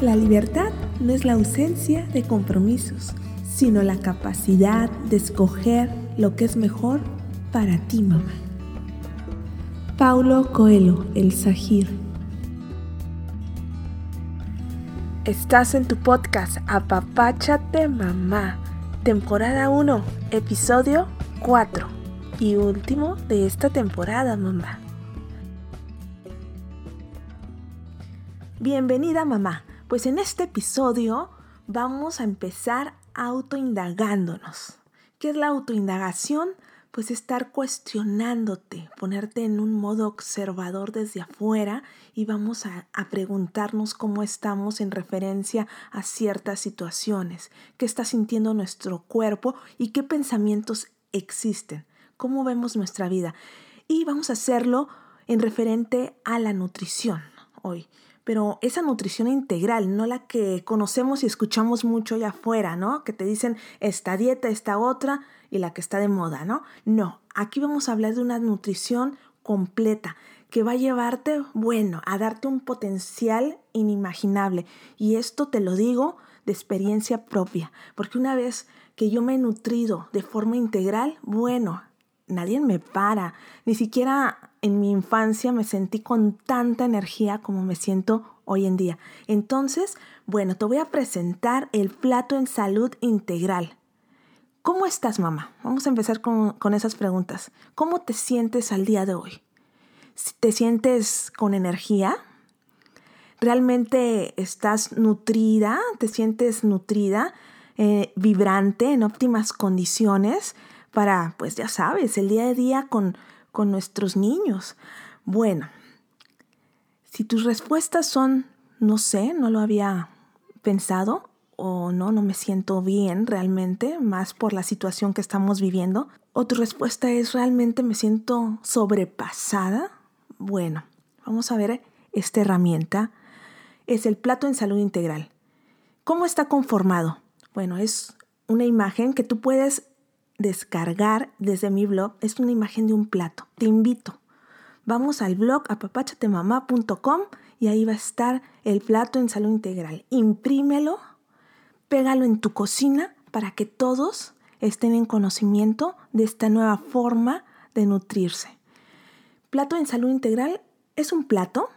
La libertad no es la ausencia de compromisos, sino la capacidad de escoger lo que es mejor para ti, mamá. Paulo Coelho, El Sahir. Estás en tu podcast Apapáchate Mamá, temporada 1, episodio 4 y último de esta temporada, mamá. Bienvenida, mamá. Pues en este episodio vamos a empezar autoindagándonos. ¿Qué es la autoindagación? Pues estar cuestionándote, ponerte en un modo observador desde afuera y vamos a, preguntarnos cómo estamos en referencia a ciertas situaciones, qué está sintiendo nuestro cuerpo y qué pensamientos existen, cómo vemos nuestra vida. Y vamos a hacerlo en referente a la nutrición hoy pero esa nutrición integral, no la que conocemos y escuchamos mucho allá afuera, ¿no? Que te dicen esta dieta, esta otra y la que está de moda, ¿no? No, aquí vamos a hablar de una nutrición completa que va a llevarte, bueno, a darte un potencial inimaginable. Y esto te lo digo de experiencia propia, porque una vez que yo me he nutrido de forma integral, bueno, nadie me para. Ni siquiera en mi infancia me sentí con tanta energía como me siento hoy en día. Entonces, bueno, te voy a presentar el plato en salud integral. ¿Cómo estás, mamá? Vamos a empezar con, con esas preguntas. ¿Cómo te sientes al día de hoy? ¿Te sientes con energía? ¿Realmente estás nutrida? ¿Te sientes nutrida? Eh, vibrante, en óptimas condiciones? para, pues ya sabes, el día a día con, con nuestros niños. Bueno, si tus respuestas son, no sé, no lo había pensado o no, no me siento bien realmente, más por la situación que estamos viviendo, o tu respuesta es realmente me siento sobrepasada, bueno, vamos a ver esta herramienta. Es el plato en salud integral. ¿Cómo está conformado? Bueno, es una imagen que tú puedes descargar desde mi blog es una imagen de un plato. Te invito. Vamos al blog apapachatemamá.com y ahí va a estar el plato en salud integral. Imprímelo, pégalo en tu cocina para que todos estén en conocimiento de esta nueva forma de nutrirse. Plato en salud integral es un plato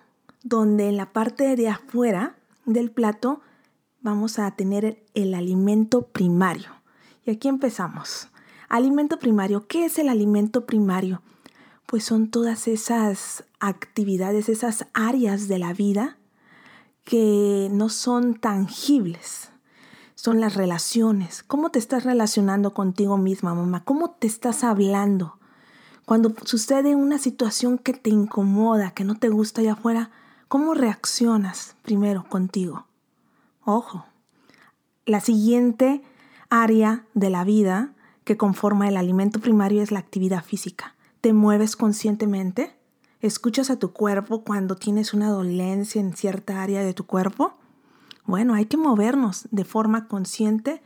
donde en la parte de afuera del plato vamos a tener el alimento primario. Y aquí empezamos. Alimento primario. ¿Qué es el alimento primario? Pues son todas esas actividades, esas áreas de la vida que no son tangibles. Son las relaciones. ¿Cómo te estás relacionando contigo misma, mamá? ¿Cómo te estás hablando? Cuando sucede una situación que te incomoda, que no te gusta allá afuera, ¿cómo reaccionas primero contigo? Ojo, la siguiente área de la vida que conforma el alimento primario es la actividad física. ¿Te mueves conscientemente? ¿Escuchas a tu cuerpo cuando tienes una dolencia en cierta área de tu cuerpo? Bueno, hay que movernos de forma consciente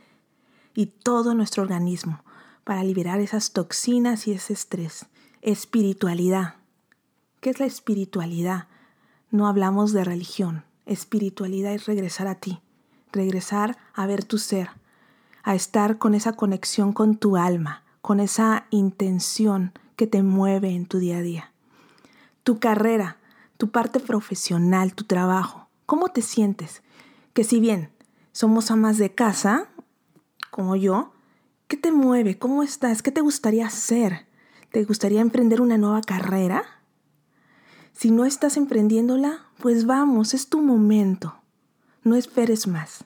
y todo nuestro organismo para liberar esas toxinas y ese estrés. Espiritualidad. ¿Qué es la espiritualidad? No hablamos de religión. Espiritualidad es regresar a ti, regresar a ver tu ser, a estar con esa conexión con tu alma, con esa intención que te mueve en tu día a día. Tu carrera, tu parte profesional, tu trabajo, ¿cómo te sientes? Que si bien somos amas de casa, como yo, ¿qué te mueve? ¿Cómo estás? ¿Qué te gustaría hacer? ¿Te gustaría emprender una nueva carrera? Si no estás emprendiéndola, pues vamos, es tu momento. No esperes más.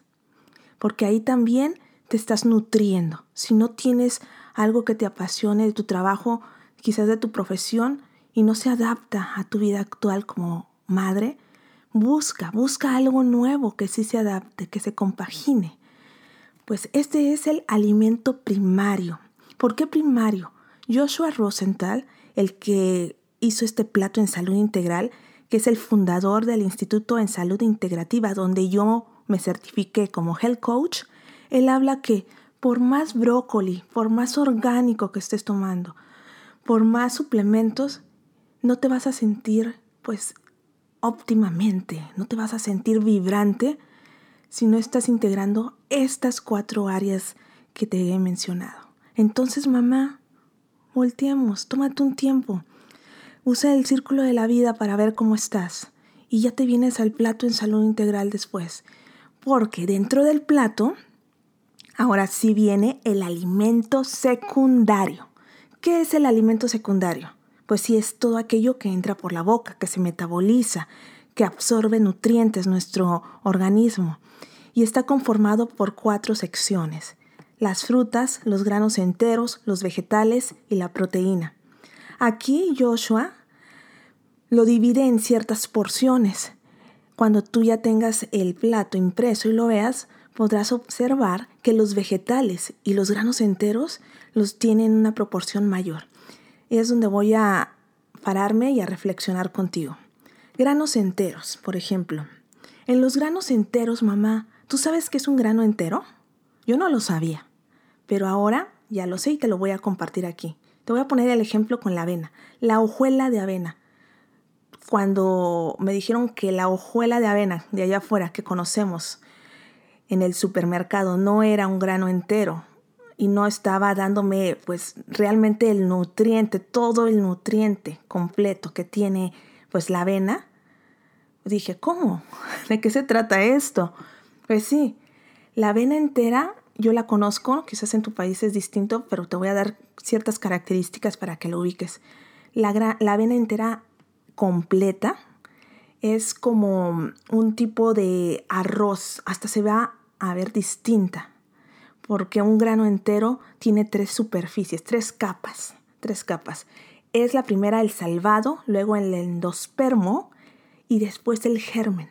Porque ahí también te estás nutriendo, si no tienes algo que te apasione de tu trabajo, quizás de tu profesión, y no se adapta a tu vida actual como madre, busca, busca algo nuevo que sí se adapte, que se compagine. Pues este es el alimento primario. ¿Por qué primario? Joshua Rosenthal, el que hizo este plato en salud integral, que es el fundador del Instituto en Salud Integrativa, donde yo me certifiqué como health coach, él habla que por más brócoli, por más orgánico que estés tomando, por más suplementos, no te vas a sentir pues óptimamente, no te vas a sentir vibrante si no estás integrando estas cuatro áreas que te he mencionado. Entonces, mamá, volteemos, tómate un tiempo. Usa el círculo de la vida para ver cómo estás. Y ya te vienes al plato en salud integral después. Porque dentro del plato, ahora sí viene el alimento secundario. ¿Qué es el alimento secundario? Pues sí es todo aquello que entra por la boca, que se metaboliza, que absorbe nutrientes nuestro organismo y está conformado por cuatro secciones. Las frutas, los granos enteros, los vegetales y la proteína. Aquí Joshua lo divide en ciertas porciones. Cuando tú ya tengas el plato impreso y lo veas, podrás observar que los vegetales y los granos enteros los tienen una proporción mayor. Es donde voy a pararme y a reflexionar contigo. Granos enteros, por ejemplo. En los granos enteros, mamá, ¿Tú sabes qué es un grano entero? Yo no lo sabía, pero ahora ya lo sé y te lo voy a compartir aquí. Te voy a poner el ejemplo con la avena, la hojuela de avena. Cuando me dijeron que la hojuela de avena de allá afuera que conocemos en el supermercado no era un grano entero y no estaba dándome pues realmente el nutriente, todo el nutriente completo que tiene pues la avena, dije, ¿cómo? ¿De qué se trata esto? Pues sí, la avena entera yo la conozco, quizás en tu país es distinto, pero te voy a dar ciertas características para que lo ubiques. La, la avena entera completa es como un tipo de arroz, hasta se va a ver distinta, porque un grano entero tiene tres superficies, tres capas, tres capas. Es la primera el salvado, luego el endospermo y después el germen.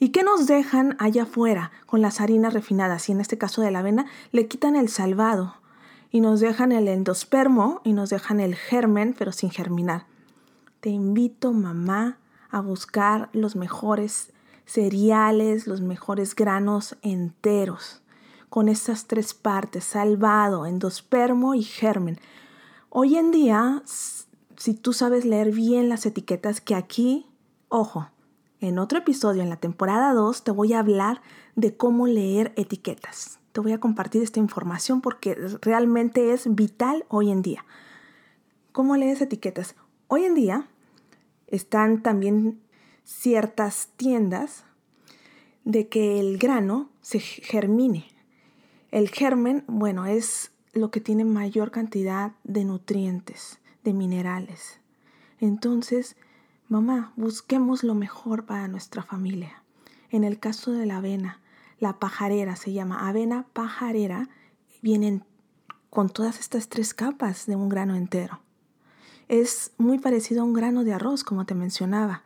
¿Y qué nos dejan allá afuera con las harinas refinadas? Y en este caso de la avena, le quitan el salvado y nos dejan el endospermo y nos dejan el germen, pero sin germinar. Te invito, mamá, a buscar los mejores cereales, los mejores granos enteros, con estas tres partes, salvado, endospermo y germen. Hoy en día, si tú sabes leer bien las etiquetas que aquí, ojo, en otro episodio, en la temporada 2, te voy a hablar de cómo leer etiquetas. Te voy a compartir esta información porque realmente es vital hoy en día. ¿Cómo lees etiquetas? Hoy en día están también ciertas tiendas de que el grano se germine. El germen, bueno, es lo que tiene mayor cantidad de nutrientes, de minerales. Entonces, Mamá, busquemos lo mejor para nuestra familia. En el caso de la avena, la pajarera se llama avena pajarera, vienen con todas estas tres capas de un grano entero. Es muy parecido a un grano de arroz, como te mencionaba.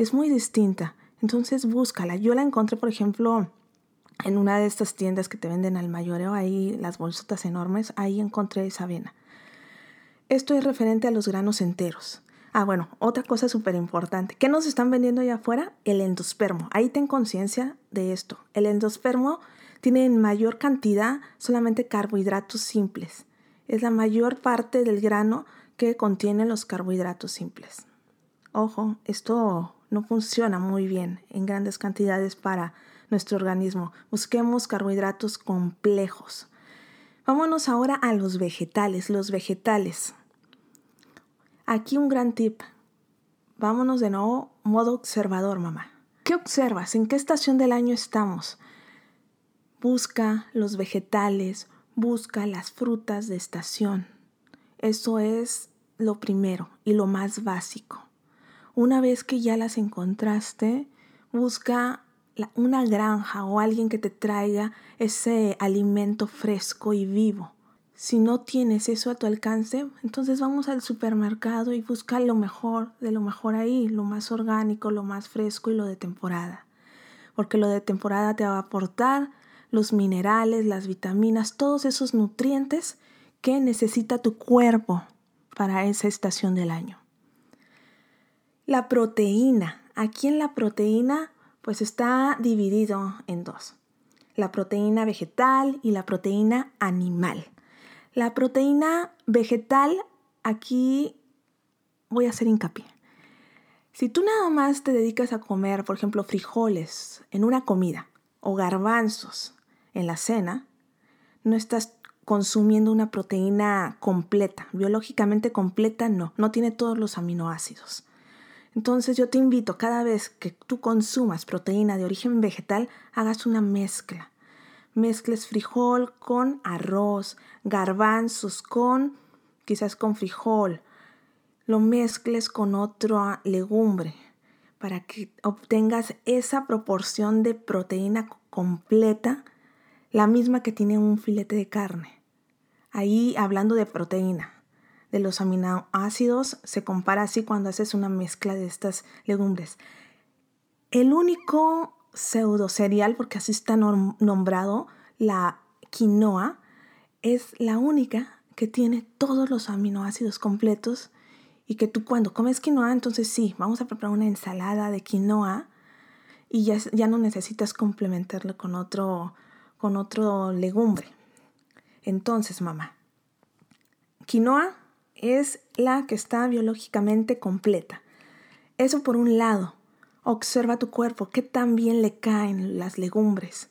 Es muy distinta. Entonces búscala. Yo la encontré, por ejemplo, en una de estas tiendas que te venden al mayoreo, ahí las bolsotas enormes, ahí encontré esa avena. Esto es referente a los granos enteros. Ah, bueno, otra cosa súper importante. ¿Qué nos están vendiendo allá afuera? El endospermo. Ahí ten conciencia de esto. El endospermo tiene en mayor cantidad solamente carbohidratos simples. Es la mayor parte del grano que contiene los carbohidratos simples. Ojo, esto no funciona muy bien en grandes cantidades para nuestro organismo. Busquemos carbohidratos complejos. Vámonos ahora a los vegetales. Los vegetales Aquí un gran tip. Vámonos de nuevo, modo observador, mamá. ¿Qué observas? ¿En qué estación del año estamos? Busca los vegetales, busca las frutas de estación. Eso es lo primero y lo más básico. Una vez que ya las encontraste, busca una granja o alguien que te traiga ese alimento fresco y vivo. Si no tienes eso a tu alcance, entonces vamos al supermercado y busca lo mejor de lo mejor ahí, lo más orgánico, lo más fresco y lo de temporada. Porque lo de temporada te va a aportar los minerales, las vitaminas, todos esos nutrientes que necesita tu cuerpo para esa estación del año. La proteína. Aquí en la proteína pues está dividido en dos. La proteína vegetal y la proteína animal. La proteína vegetal, aquí voy a hacer hincapié. Si tú nada más te dedicas a comer, por ejemplo, frijoles en una comida, o garbanzos en la cena, no estás consumiendo una proteína completa, biológicamente completa no, no tiene todos los aminoácidos. Entonces yo te invito cada vez que tú consumas proteína de origen vegetal, hagas una mezcla. Mezcles frijol con arroz, garbanzos con quizás con frijol. Lo mezcles con otra legumbre para que obtengas esa proporción de proteína completa, la misma que tiene un filete de carne. Ahí hablando de proteína de los aminoácidos se compara así cuando haces una mezcla de estas legumbres. El único pseudo cereal, porque así está nombrado, la quinoa, es la única que tiene todos los aminoácidos completos y que tú cuando comes quinoa, entonces sí, vamos a preparar una ensalada de quinoa y ya, ya no necesitas complementarlo con otro, con otro legumbre. Entonces, mamá, quinoa es la que está biológicamente completa. Eso por un lado. Observa tu cuerpo, qué tan bien le caen las legumbres.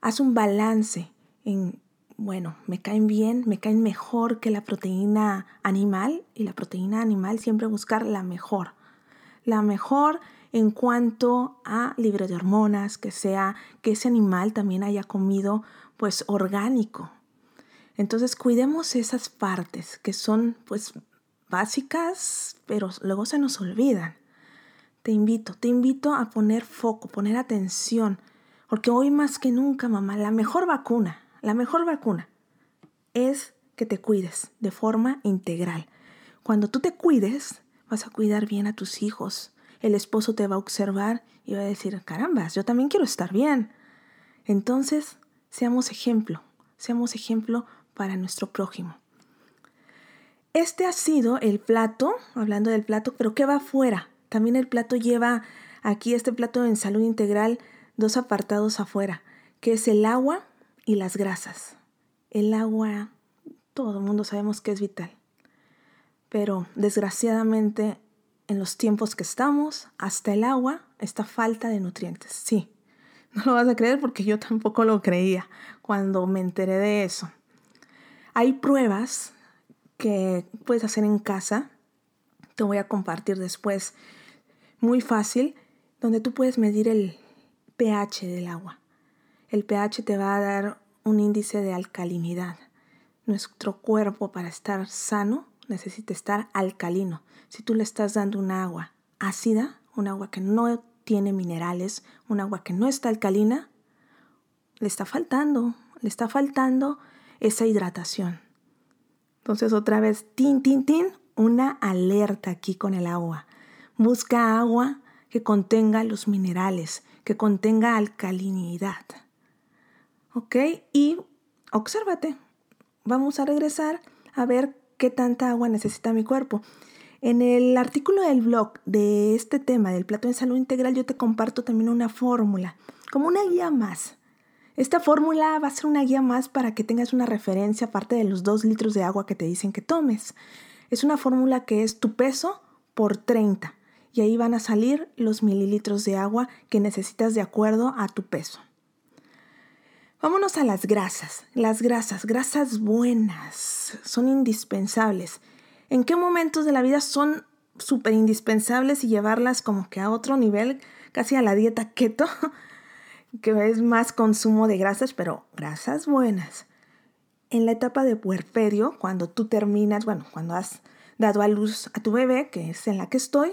Haz un balance en, bueno, me caen bien, me caen mejor que la proteína animal y la proteína animal siempre buscar la mejor. La mejor en cuanto a libre de hormonas, que sea que ese animal también haya comido pues orgánico, entonces cuidemos esas partes que son pues básicas, pero luego se nos olvidan. Te invito, te invito a poner foco, poner atención, porque hoy más que nunca, mamá, la mejor vacuna, la mejor vacuna es que te cuides de forma integral. Cuando tú te cuides, vas a cuidar bien a tus hijos. El esposo te va a observar y va a decir, carambas, yo también quiero estar bien. Entonces, seamos ejemplo, seamos ejemplo para nuestro prójimo. Este ha sido el plato, hablando del plato, pero ¿qué va afuera? También el plato lleva aquí, este plato en salud integral, dos apartados afuera, que es el agua y las grasas. El agua, todo el mundo sabemos que es vital. Pero desgraciadamente en los tiempos que estamos, hasta el agua está falta de nutrientes. Sí, no lo vas a creer porque yo tampoco lo creía cuando me enteré de eso. Hay pruebas que puedes hacer en casa, te voy a compartir después, muy fácil, donde tú puedes medir el pH del agua. El pH te va a dar un índice de alcalinidad. Nuestro cuerpo para estar sano necesita estar alcalino. Si tú le estás dando un agua ácida, un agua que no tiene minerales, un agua que no está alcalina, le está faltando, le está faltando esa hidratación. Entonces otra vez, tin, tin, tin, una alerta aquí con el agua. Busca agua que contenga los minerales, que contenga alcalinidad. ¿Ok? Y obsérvate. Vamos a regresar a ver qué tanta agua necesita mi cuerpo. En el artículo del blog de este tema del plato de salud integral yo te comparto también una fórmula, como una guía más esta fórmula va a ser una guía más para que tengas una referencia aparte de los 2 litros de agua que te dicen que tomes. Es una fórmula que es tu peso por 30 y ahí van a salir los mililitros de agua que necesitas de acuerdo a tu peso. Vámonos a las grasas. Las grasas, grasas buenas, son indispensables. ¿En qué momentos de la vida son súper indispensables y llevarlas como que a otro nivel, casi a la dieta keto? Que es más consumo de grasas, pero grasas buenas. En la etapa de puerperio, cuando tú terminas, bueno, cuando has dado a luz a tu bebé, que es en la que estoy,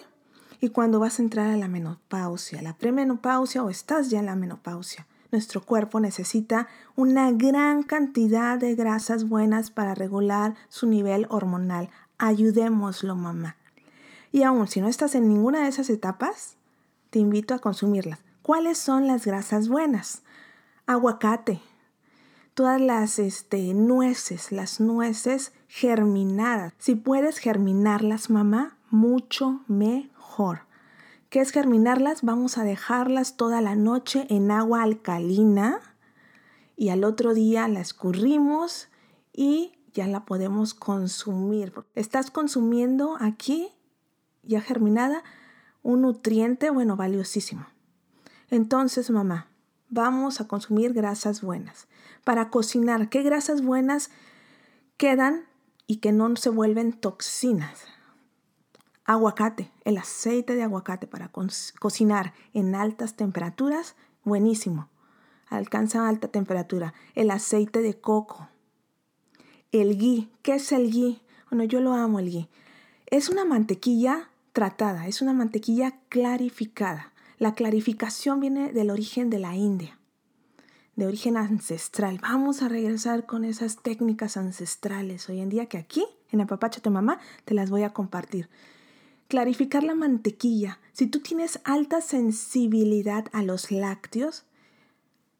y cuando vas a entrar a la menopausia, la premenopausia o estás ya en la menopausia. Nuestro cuerpo necesita una gran cantidad de grasas buenas para regular su nivel hormonal. Ayudémoslo, mamá. Y aún si no estás en ninguna de esas etapas, te invito a consumirlas. ¿Cuáles son las grasas buenas? Aguacate, todas las este, nueces, las nueces germinadas. Si puedes germinarlas, mamá, mucho mejor. ¿Qué es germinarlas? Vamos a dejarlas toda la noche en agua alcalina y al otro día la escurrimos y ya la podemos consumir. Estás consumiendo aquí, ya germinada, un nutriente, bueno, valiosísimo. Entonces, mamá, Vamos a consumir grasas buenas. Para cocinar, ¿qué grasas buenas quedan y que no se vuelven toxinas? Aguacate, el aceite de aguacate para cocinar en altas temperaturas, buenísimo. Alcanza alta temperatura. El aceite de coco. El ghee, ¿qué es el ghee? Bueno, yo lo amo el ghee. Es una mantequilla tratada, es una mantequilla clarificada. La clarificación viene del origen de la India, de origen ancestral. Vamos a regresar con esas técnicas ancestrales hoy en día que aquí, en Apapacho de Mamá, te las voy a compartir. Clarificar la mantequilla. Si tú tienes alta sensibilidad a los lácteos,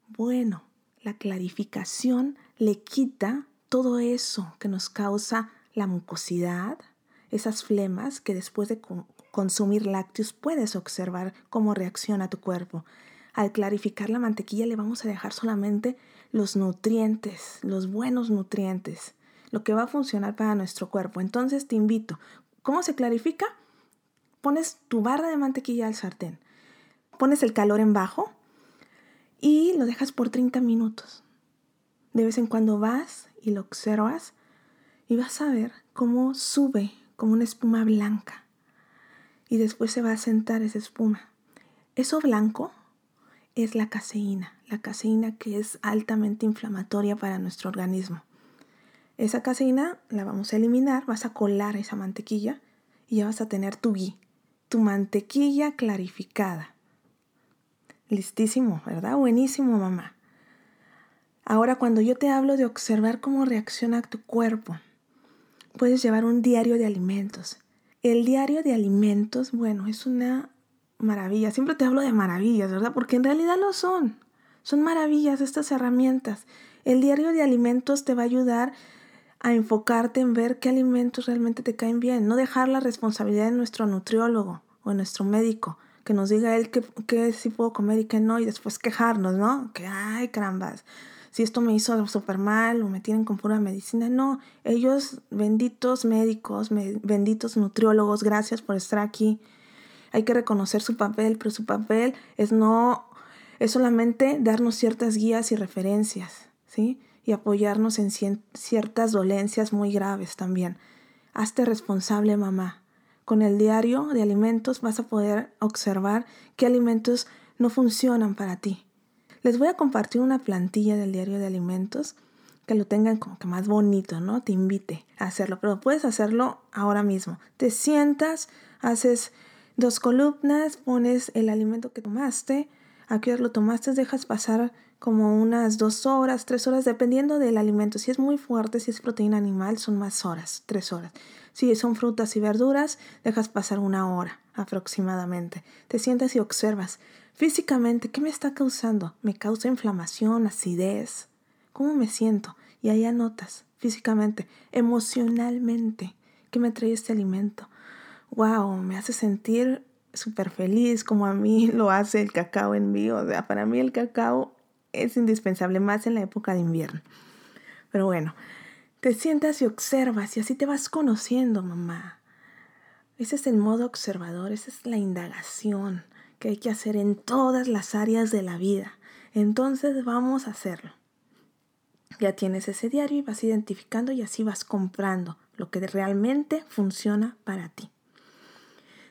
bueno, la clarificación le quita todo eso que nos causa la mucosidad, esas flemas que después de consumir lácteos puedes observar cómo reacciona tu cuerpo. Al clarificar la mantequilla le vamos a dejar solamente los nutrientes, los buenos nutrientes, lo que va a funcionar para nuestro cuerpo. Entonces te invito, ¿cómo se clarifica? Pones tu barra de mantequilla al sartén, pones el calor en bajo y lo dejas por 30 minutos. De vez en cuando vas y lo observas y vas a ver cómo sube como una espuma blanca. Y después se va a sentar esa espuma. Eso blanco es la caseína, la caseína que es altamente inflamatoria para nuestro organismo. Esa caseína la vamos a eliminar, vas a colar esa mantequilla y ya vas a tener tu ghee, tu mantequilla clarificada. Listísimo, ¿verdad? Buenísimo, mamá. Ahora, cuando yo te hablo de observar cómo reacciona tu cuerpo, puedes llevar un diario de alimentos. El diario de alimentos, bueno, es una maravilla. Siempre te hablo de maravillas, ¿verdad? Porque en realidad lo son. Son maravillas estas herramientas. El diario de alimentos te va a ayudar a enfocarte en ver qué alimentos realmente te caen bien. No dejar la responsabilidad en nuestro nutriólogo o en nuestro médico. Que nos diga él qué, sí puedo comer y qué no. Y después quejarnos, ¿no? Que, ay, carambas si esto me hizo súper mal o me tienen con pura medicina. No, ellos, benditos médicos, benditos nutriólogos, gracias por estar aquí. Hay que reconocer su papel, pero su papel es no, es solamente darnos ciertas guías y referencias, ¿sí? Y apoyarnos en ciertas dolencias muy graves también. Hazte responsable, mamá. Con el diario de alimentos vas a poder observar qué alimentos no funcionan para ti les voy a compartir una plantilla del diario de alimentos que lo tengan como que más bonito, ¿no? Te invite a hacerlo, pero puedes hacerlo ahora mismo. Te sientas, haces dos columnas, pones el alimento que tomaste, a qué hora lo tomaste, dejas pasar como unas dos horas, tres horas, dependiendo del alimento. Si es muy fuerte, si es proteína animal, son más horas, tres horas. Si son frutas y verduras, dejas pasar una hora aproximadamente. Te sientas y observas Físicamente, ¿qué me está causando? ¿Me causa inflamación, acidez? ¿Cómo me siento? Y ahí anotas, físicamente, emocionalmente, ¿qué me trae este alimento? ¡Wow! Me hace sentir súper feliz, como a mí lo hace el cacao en mí. O sea, para mí el cacao es indispensable, más en la época de invierno. Pero bueno, te sientas y observas y así te vas conociendo, mamá. Ese es el modo observador, esa es la indagación que hay que hacer en todas las áreas de la vida. Entonces vamos a hacerlo. Ya tienes ese diario y vas identificando y así vas comprando lo que realmente funciona para ti.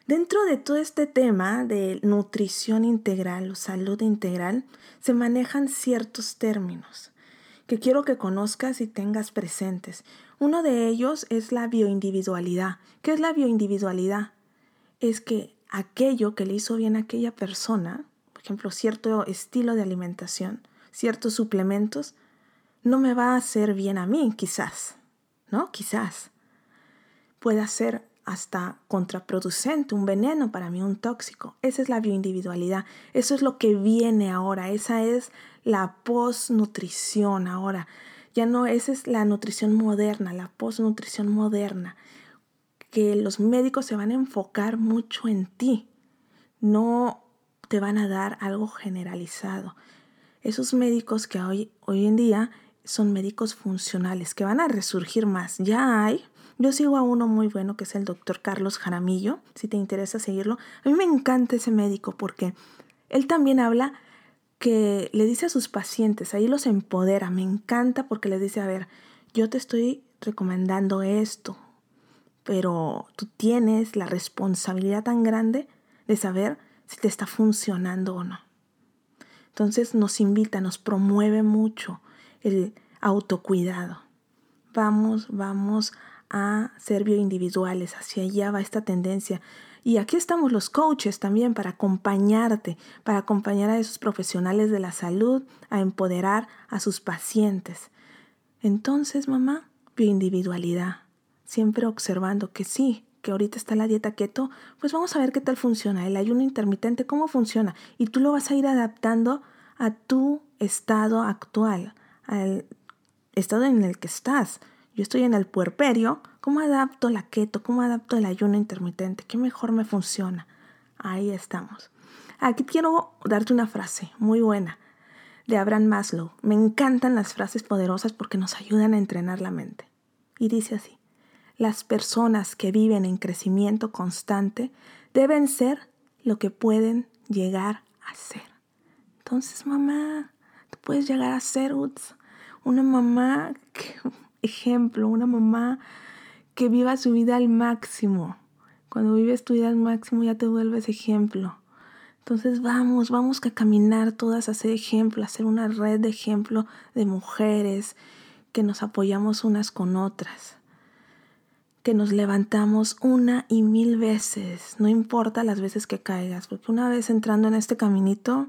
Dentro de todo este tema de nutrición integral o salud integral, se manejan ciertos términos que quiero que conozcas y tengas presentes. Uno de ellos es la bioindividualidad. ¿Qué es la bioindividualidad? Es que aquello que le hizo bien a aquella persona, por ejemplo, cierto estilo de alimentación, ciertos suplementos, no me va a hacer bien a mí, quizás, ¿no? Quizás. Puede ser hasta contraproducente, un veneno para mí, un tóxico. Esa es la bioindividualidad. Eso es lo que viene ahora. Esa es la postnutrición ahora. Ya no, esa es la nutrición moderna, la postnutrición moderna que los médicos se van a enfocar mucho en ti, no te van a dar algo generalizado. Esos médicos que hoy, hoy en día son médicos funcionales, que van a resurgir más. Ya hay. Yo sigo a uno muy bueno que es el doctor Carlos Jaramillo, si te interesa seguirlo. A mí me encanta ese médico porque él también habla que le dice a sus pacientes, ahí los empodera, me encanta porque les dice, a ver, yo te estoy recomendando esto, pero tú tienes la responsabilidad tan grande de saber si te está funcionando o no. Entonces nos invita, nos promueve mucho el autocuidado. Vamos, vamos a ser bioindividuales, hacia allá va esta tendencia. Y aquí estamos los coaches también para acompañarte, para acompañar a esos profesionales de la salud a empoderar a sus pacientes. Entonces, mamá, bioindividualidad, siempre observando que sí, que ahorita está la dieta keto, pues vamos a ver qué tal funciona, el ayuno intermitente, cómo funciona. Y tú lo vas a ir adaptando a tu estado actual, al estado en el que estás. Yo estoy en el puerperio, ¿cómo adapto la keto? ¿Cómo adapto el ayuno intermitente? ¿Qué mejor me funciona? Ahí estamos. Aquí quiero darte una frase muy buena de Abraham Maslow. Me encantan las frases poderosas porque nos ayudan a entrenar la mente. Y dice así, las personas que viven en crecimiento constante deben ser lo que pueden llegar a ser. Entonces, mamá, tú puedes llegar a ser una mamá, ejemplo, una mamá que viva su vida al máximo. Cuando vives tu vida al máximo ya te vuelves ejemplo. Entonces vamos, vamos a caminar todas a ser ejemplo, a ser una red de ejemplo de mujeres que nos apoyamos unas con otras, que nos levantamos una y mil veces, no importa las veces que caigas, porque una vez entrando en este caminito,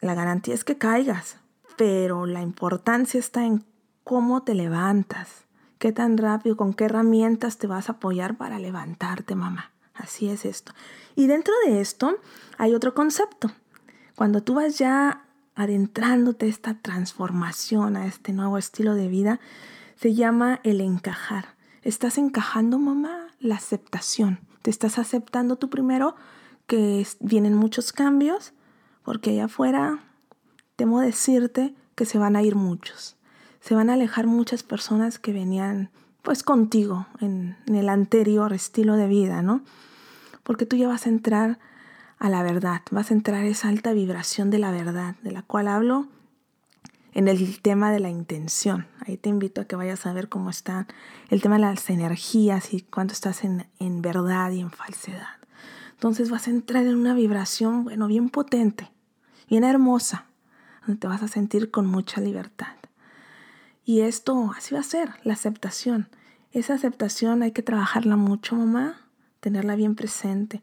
la garantía es que caigas, pero la importancia está en cómo te levantas, qué tan rápido, con qué herramientas te vas a apoyar para levantarte, mamá. Así es esto. Y dentro de esto hay otro concepto. Cuando tú vas ya adentrándote a esta transformación, a este nuevo estilo de vida, se llama el encajar. ¿Estás encajando, mamá? La aceptación. ¿Te estás aceptando tú primero que vienen muchos cambios? Porque allá afuera, temo decirte que se van a ir muchos se van a alejar muchas personas que venían pues contigo en, el anterior estilo de vida, ¿no? Porque tú ya vas a entrar a la verdad, vas a entrar a esa alta vibración de la verdad, de la cual hablo en el tema de la intención. Ahí te invito a que vayas a ver cómo está el tema de las energías y cuánto estás en, en verdad y en falsedad. Entonces vas a entrar en una vibración, bueno, bien potente, bien hermosa, donde te vas a sentir con mucha libertad. Y esto así va a ser, la aceptación. Esa aceptación hay que trabajarla mucho, mamá, tenerla bien presente.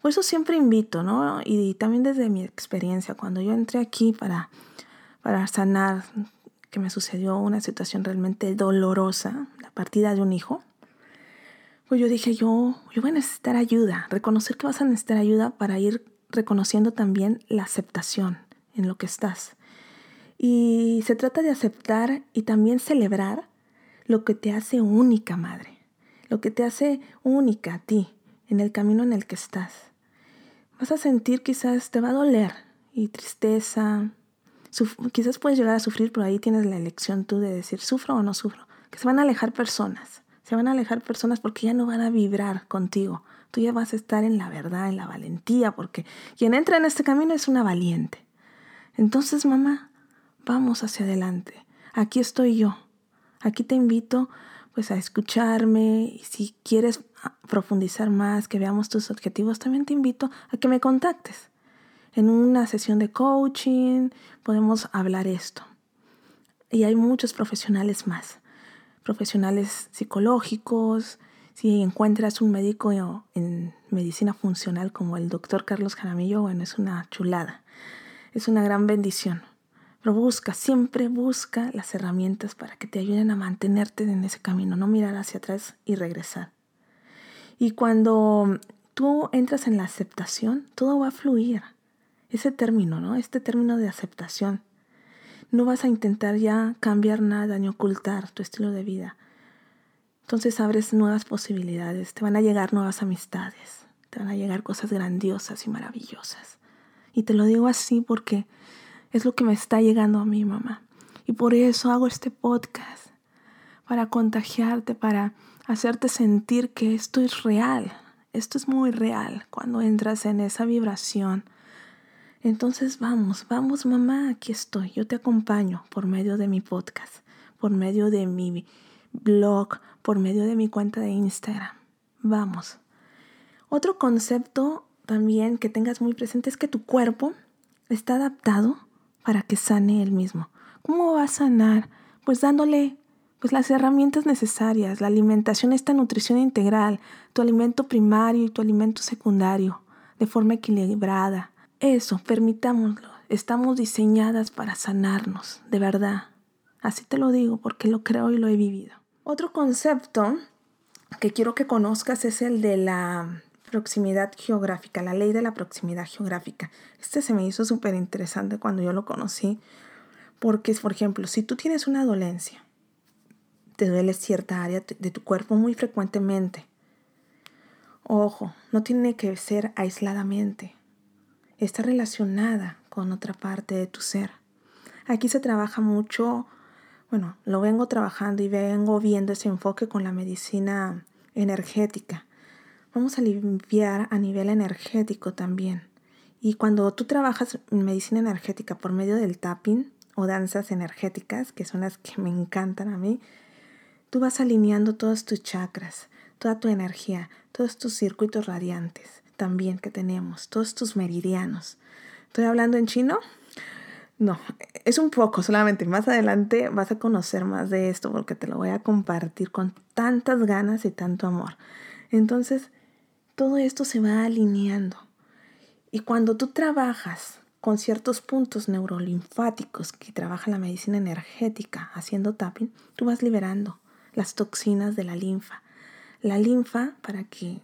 Por eso siempre invito, ¿no? Y también desde mi experiencia, cuando yo entré aquí para, para sanar, que me sucedió una situación realmente dolorosa, la partida de un hijo, pues yo dije, yo, yo voy a necesitar ayuda, reconocer que vas a necesitar ayuda para ir reconociendo también la aceptación en lo que estás. Y se trata de aceptar y también celebrar lo que te hace única, madre, lo que te hace única a ti en el camino en el que estás. Vas a sentir quizás te va a doler y tristeza, quizás puedes llegar a sufrir, pero ahí tienes la elección tú de decir, sufro o no sufro, que se van a alejar personas, se van a alejar personas porque ya no van a vibrar contigo, tú ya vas a estar en la verdad, en la valentía, porque quien entra en este camino es una valiente. Entonces, mamá, vamos hacia adelante. Aquí estoy yo. Aquí te invito pues a escucharme y si quieres profundizar más, que veamos tus objetivos, también te invito a que me contactes. En una sesión de coaching podemos hablar esto. Y hay muchos profesionales más, profesionales psicológicos, si encuentras un médico en medicina funcional como el doctor Carlos Jaramillo, bueno, es una chulada, es una gran bendición. Pero busca, siempre busca las herramientas para que te ayuden a mantenerte en ese camino, no mirar hacia atrás y regresar. Y cuando tú entras en la aceptación, todo va a fluir. Ese término, ¿no? Este término de aceptación. No vas a intentar ya cambiar nada ni ocultar tu estilo de vida. Entonces abres nuevas posibilidades, te van a llegar nuevas amistades, te van a llegar cosas grandiosas y maravillosas. Y te lo digo así porque es lo que me está llegando a mí, mamá. Y por eso hago este podcast, para contagiarte, para hacerte sentir que esto es real. Esto es muy real cuando entras en esa vibración, Entonces vamos, vamos mamá, aquí estoy, yo te acompaño por medio de mi podcast, por medio de mi blog, por medio de mi cuenta de Instagram. Vamos. Otro concepto también que tengas muy presente es que tu cuerpo está adaptado para que sane él mismo. ¿Cómo va a sanar? Pues dándole pues las herramientas necesarias, la alimentación, esta nutrición integral, tu alimento primario y tu alimento secundario, de forma equilibrada. Eso, permitámoslo. Estamos diseñadas para sanarnos, de verdad. Así te lo digo porque lo creo y lo he vivido. Otro concepto que quiero que conozcas es el de la proximidad geográfica, la ley de la proximidad geográfica. Este se me hizo súper interesante cuando yo lo conocí, porque, por ejemplo, si tú tienes una dolencia, te duele cierta área de tu cuerpo muy frecuentemente. Ojo, no tiene que ser aisladamente. Está relacionada con otra parte de tu ser. Aquí se trabaja mucho, bueno, lo vengo trabajando y vengo viendo ese enfoque con la medicina energética. Vamos a limpiar a nivel energético también. Y cuando tú trabajas en medicina energética por medio del tapping o danzas energéticas, que son las que me encantan a mí, Tú vas alineando todos tus chakras, toda tu energía, todos tus circuitos radiantes también que tenemos, todos tus meridianos. ¿Estoy hablando en chino? No, es un poco solamente. Más adelante vas a conocer más de esto porque te lo voy a compartir con tantas ganas y tanto amor. Entonces, todo esto se va alineando. Y cuando tú trabajas con ciertos puntos neurolinfáticos que trabaja la medicina energética haciendo tapping, tú vas liberando las toxinas de la linfa. La linfa, para que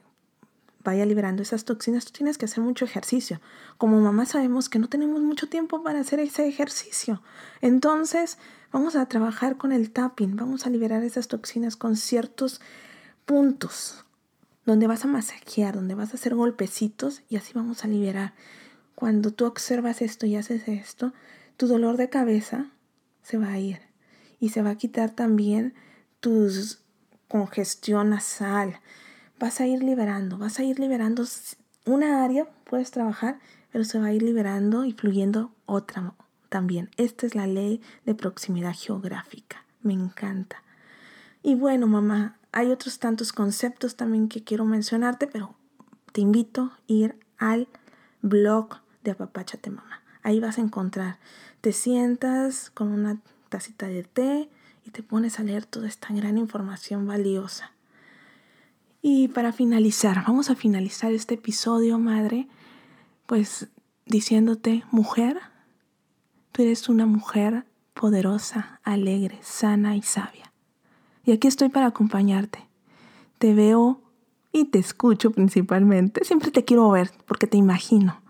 vaya liberando esas toxinas, tú tienes que hacer mucho ejercicio. Como mamá sabemos que no tenemos mucho tiempo para hacer ese ejercicio. Entonces, vamos a trabajar con el tapping, vamos a liberar esas toxinas con ciertos puntos donde vas a masajear, donde vas a hacer golpecitos y así vamos a liberar. Cuando tú observas esto y haces esto, tu dolor de cabeza se va a ir y se va a quitar también tu congestión nasal. Vas a ir liberando, vas a ir liberando una área, puedes trabajar, pero se va a ir liberando y fluyendo otra también. Esta es la ley de proximidad geográfica. Me encanta. Y bueno, mamá, hay otros tantos conceptos también que quiero mencionarte, pero te invito a ir al blog de Apapáchate Mamá. Ahí vas a encontrar. Te sientas con una tacita de té, y te pones a leer toda esta gran información valiosa. Y para finalizar, vamos a finalizar este episodio, madre, pues diciéndote, mujer, tú eres una mujer poderosa, alegre, sana y sabia. Y aquí estoy para acompañarte. Te veo y te escucho principalmente. Siempre te quiero ver porque te imagino.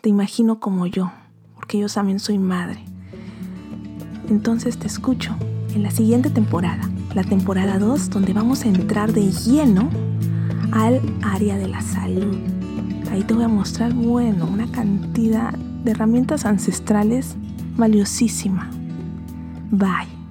Te imagino como yo, porque yo también soy madre. Entonces te escucho en la siguiente temporada, la temporada 2, donde vamos a entrar de lleno al área de la salud. Ahí te voy a mostrar, bueno, una cantidad de herramientas ancestrales valiosísima. Bye.